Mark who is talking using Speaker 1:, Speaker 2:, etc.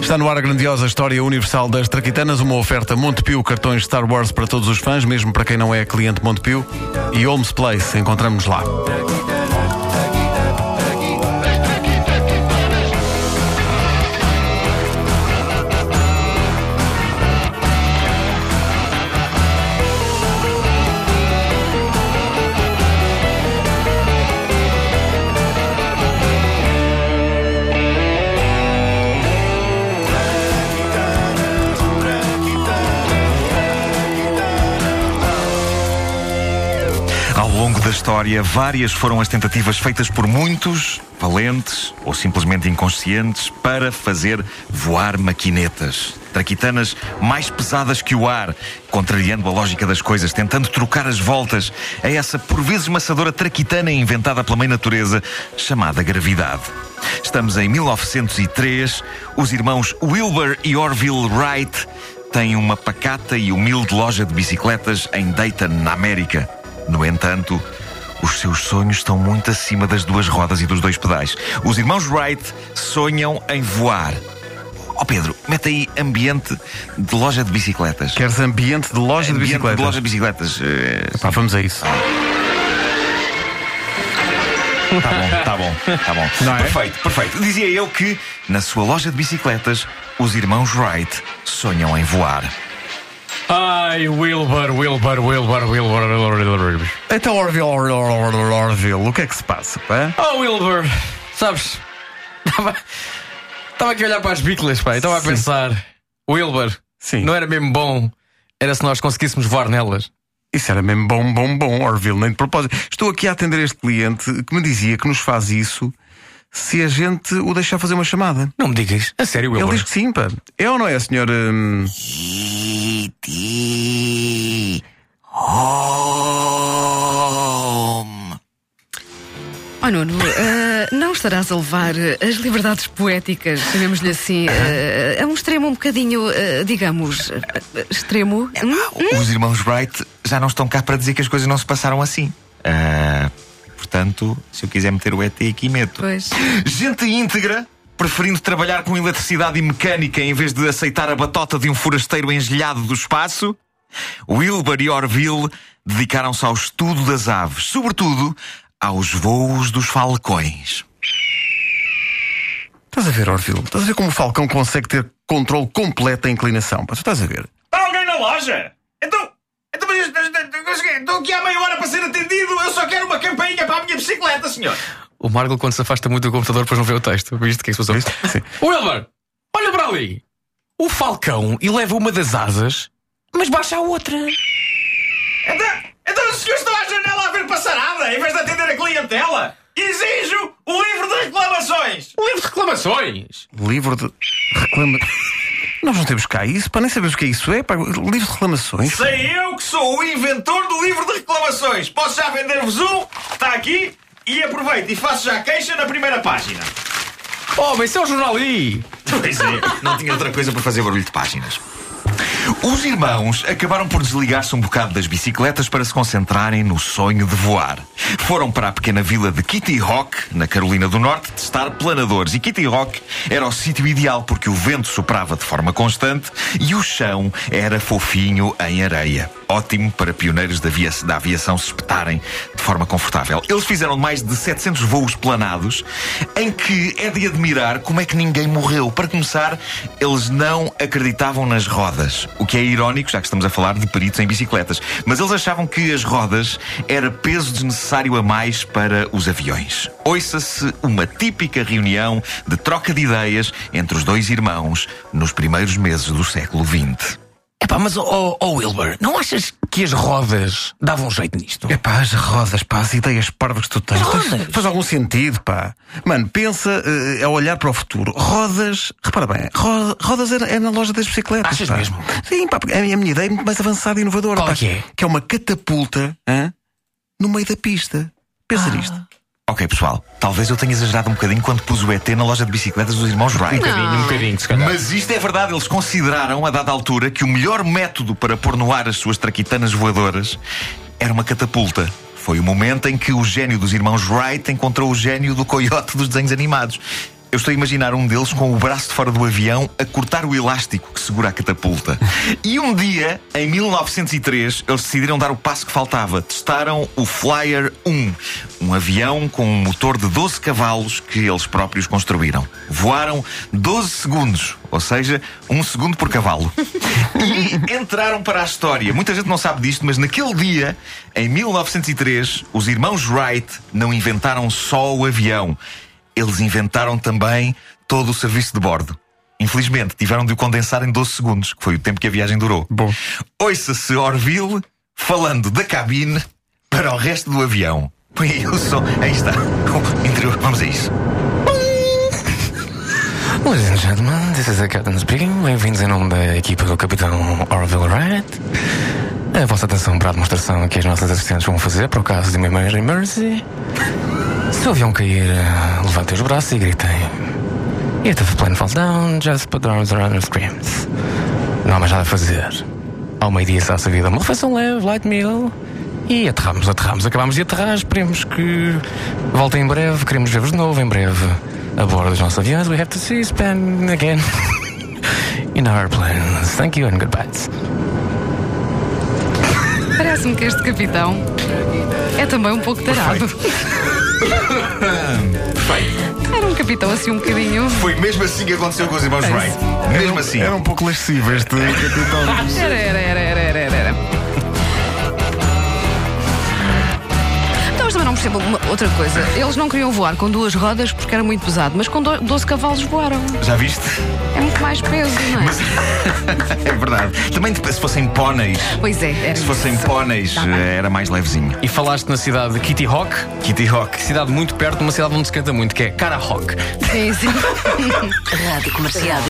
Speaker 1: Está no ar a grandiosa história universal das Traquitanas, uma oferta Montepio, cartões Star Wars para todos os fãs, mesmo para quem não é cliente Montepio, e Holmes Place, encontramos lá.
Speaker 2: História, várias foram as tentativas feitas por muitos, valentes ou simplesmente inconscientes, para fazer voar maquinetas. Traquitanas mais pesadas que o ar, contrariando a lógica das coisas, tentando trocar as voltas a essa por vezes maçadora traquitana inventada pela mãe natureza, chamada gravidade. Estamos em 1903, os irmãos Wilbur e Orville Wright têm uma pacata e humilde loja de bicicletas em Dayton, na América. No entanto, os seus sonhos estão muito acima das duas rodas e dos dois pedais. Os irmãos Wright sonham em voar. Ó Pedro, mete aí ambiente de loja de bicicletas.
Speaker 1: Queres ambiente de loja de
Speaker 2: Ambiente
Speaker 1: bicicletas?
Speaker 2: de loja de bicicletas. Eh,
Speaker 1: Pá, vamos a isso.
Speaker 2: Tá bom, tá bom, tá bom.
Speaker 1: Não é?
Speaker 2: Perfeito, perfeito. Dizia eu que, na sua loja de bicicletas, os irmãos Wright sonham em voar.
Speaker 3: Ai, Wilbur, Wilbur, Wilbur, Wilbur, Wilbur.
Speaker 1: Então, Orville, Orville, Orville, Orville, o que é que se passa? Pá?
Speaker 3: Oh, Wilbur, sabes? Estava aqui a olhar para as biclas, pá, e estava a
Speaker 1: Sim.
Speaker 3: pensar, Wilbur,
Speaker 1: Sim.
Speaker 3: não era mesmo bom, era se nós conseguíssemos voar nelas.
Speaker 1: Isso era mesmo bom, bom, bom, Orville, nem de propósito. Estou aqui a atender este cliente que me dizia que nos faz isso se a gente o deixar fazer uma chamada.
Speaker 3: Não me digas, a sério,
Speaker 1: Ele
Speaker 3: Wilbur.
Speaker 1: diz que sim, pá. É ou não é, senhor? hum,
Speaker 2: E.T. Home.
Speaker 4: Oh Nuno, eh, não estarás a levar eh, as liberdades poéticas, chamemos-lhe assim, eh, a um extremo um bocadinho, eh, digamos, extremo? Hum?
Speaker 2: Os irmãos Wright já não estão cá para dizer que as coisas não se passaram assim. Portanto, se eu quiser meter o ET aqui, meto.
Speaker 4: Pois.
Speaker 2: Gente íntegra, preferindo trabalhar com eletricidade e mecânica em vez de aceitar a batota de um forasteiro engelhado do espaço, Wilbur e Orville dedicaram-se ao estudo das aves, sobretudo aos voos dos falcões.
Speaker 1: Estás a ver, Orville? Estás a ver como o Falcão consegue ter controle completo da inclinação? Pá, tu estás a ver?
Speaker 2: Está alguém na loja? Então. Então, mas, mas, mas, estou aqui há meia hora para ser atendido. Eu só quero uma campainha para a minha bicicleta, senhor.
Speaker 3: O Margot, quando se afasta muito do computador, depois não vê o texto. Viste o que é que se passou?
Speaker 1: Viste?
Speaker 3: Olha para ali. O falcão eleva uma das asas, mas baixa a outra.
Speaker 2: Então, então o senhor está à janela a ver passarada em vez de atender a clientela? Exijo o livro de reclamações.
Speaker 3: Um livro de reclamações.
Speaker 1: Livro de reclama. Nós não temos cá isso, pá, nem sabemos o que é isso. É, pá, livro de reclamações.
Speaker 2: Sei eu que sou o inventor do livro de reclamações. Posso já vender-vos um? Está aqui. E aproveito e faço já a queixa na primeira página.
Speaker 3: Oh, mas isso é o jornal aí.
Speaker 2: Pois é, não tinha outra coisa para fazer barulho de páginas. Os irmãos acabaram por desligar-se um bocado das bicicletas para se concentrarem no sonho de voar. Foram para a pequena vila de Kitty Rock, na Carolina do Norte, testar planadores. E Kitty Rock era o sítio ideal porque o vento soprava de forma constante e o chão era fofinho em areia. Ótimo para pioneiros da, da aviação se espetarem de forma confortável. Eles fizeram mais de 700 voos planados, em que é de admirar como é que ninguém morreu. Para começar, eles não acreditavam nas rodas, o que é irónico, já que estamos a falar de peritos em bicicletas. Mas eles achavam que as rodas era peso desnecessário a mais para os aviões. Ouça-se uma típica reunião de troca de ideias entre os dois irmãos nos primeiros meses do século XX.
Speaker 3: Epá, mas oh, oh Wilbur, não achas que as rodas davam jeito nisto?
Speaker 1: É pá, as rodas, pá, as ideias parvas que tu tens.
Speaker 3: Rodas?
Speaker 1: Faz, algum sentido, pá. Mano, pensa eh, a olhar para o futuro. Rodas, repara bem, ro- rodas é, é na loja das bicicletas.
Speaker 3: Achas
Speaker 1: pá.
Speaker 3: mesmo?
Speaker 1: Sim, pá, porque a minha, a minha ideia é muito mais avançada e inovadora.
Speaker 3: Qual
Speaker 1: pá,
Speaker 3: é que é?
Speaker 1: Que é uma catapulta hã, no meio da pista. Pensa nisto.
Speaker 2: Ok, pessoal, talvez eu tenha exagerado um bocadinho quando pus o ET na loja de bicicletas dos irmãos Wright.
Speaker 3: Um bocadinho, um bocadinho, se calhar.
Speaker 2: Mas isto é verdade, eles consideraram, a dada altura, que o melhor método para pôr no ar as suas traquitanas voadoras era uma catapulta. Foi o momento em que o gênio dos irmãos Wright encontrou o gênio do coiote dos desenhos animados. Eu estou a imaginar um deles com o braço de fora do avião a cortar o elástico que segura a catapulta. E um dia, em 1903, eles decidiram dar o passo que faltava. Testaram o Flyer 1, um avião com um motor de 12 cavalos que eles próprios construíram. Voaram 12 segundos, ou seja, um segundo por cavalo. E entraram para a história. Muita gente não sabe disto, mas naquele dia, em 1903, os irmãos Wright não inventaram só o avião eles inventaram também todo o serviço de bordo. Infelizmente, tiveram de o condensar em 12 segundos, que foi o tempo que a viagem durou.
Speaker 1: Bom.
Speaker 2: Ouça-se Orville falando da cabine para o resto do avião. Põe aí o som. Aí está. Interior. Vamos a isso.
Speaker 3: Ladies and gentlemen, this is the Captain speaking. Bem-vindos em nome da equipa do Capitão Orville Wright. A vossa atenção para a demonstração que as nossas assistentes vão fazer para o caso de uma emergency. Se o avião cair, eh, levantem os braços e gritem. If the plane falls down, just put the arms around and screams. Não há mais nada a fazer. Ao meio-dia está-se a vida uma refeição leve, light meal. E aterramos, aterramos, acabamos de aterrar. Esperemos que voltem em breve. Queremos ver-vos de novo em breve a bordo dos nossos aviões. We have to see Spain again in our planes. Thank you and goodbye.
Speaker 4: Parece-me que este capitão é também um pouco tarado.
Speaker 2: Perfeito.
Speaker 4: Era um capitão assim um bocadinho.
Speaker 2: Foi mesmo assim que aconteceu com os irmãos Wright. Mesmo assim.
Speaker 1: Era um pouco lascivo este capitão.
Speaker 4: Era, era, era, era, era, Mas uma- outra coisa. Eles não queriam voar com duas rodas porque era muito pesado, mas com do- 12 cavalos voaram.
Speaker 2: Já viste?
Speaker 4: É muito mais peso, não é?
Speaker 2: É verdade. Também se fossem póneis.
Speaker 4: Pois é, era
Speaker 2: Se fossem
Speaker 4: isso.
Speaker 2: póneis,
Speaker 4: Tá
Speaker 2: eh, era mais levezinho.
Speaker 3: E falaste na cidade de Kitty Hawk,
Speaker 2: Kitty Hawk.
Speaker 3: cidade muito perto de uma cidade onde se canta muito, que é Cara Hawk.
Speaker 4: Sim, sim.
Speaker 5: Rádio Comercial.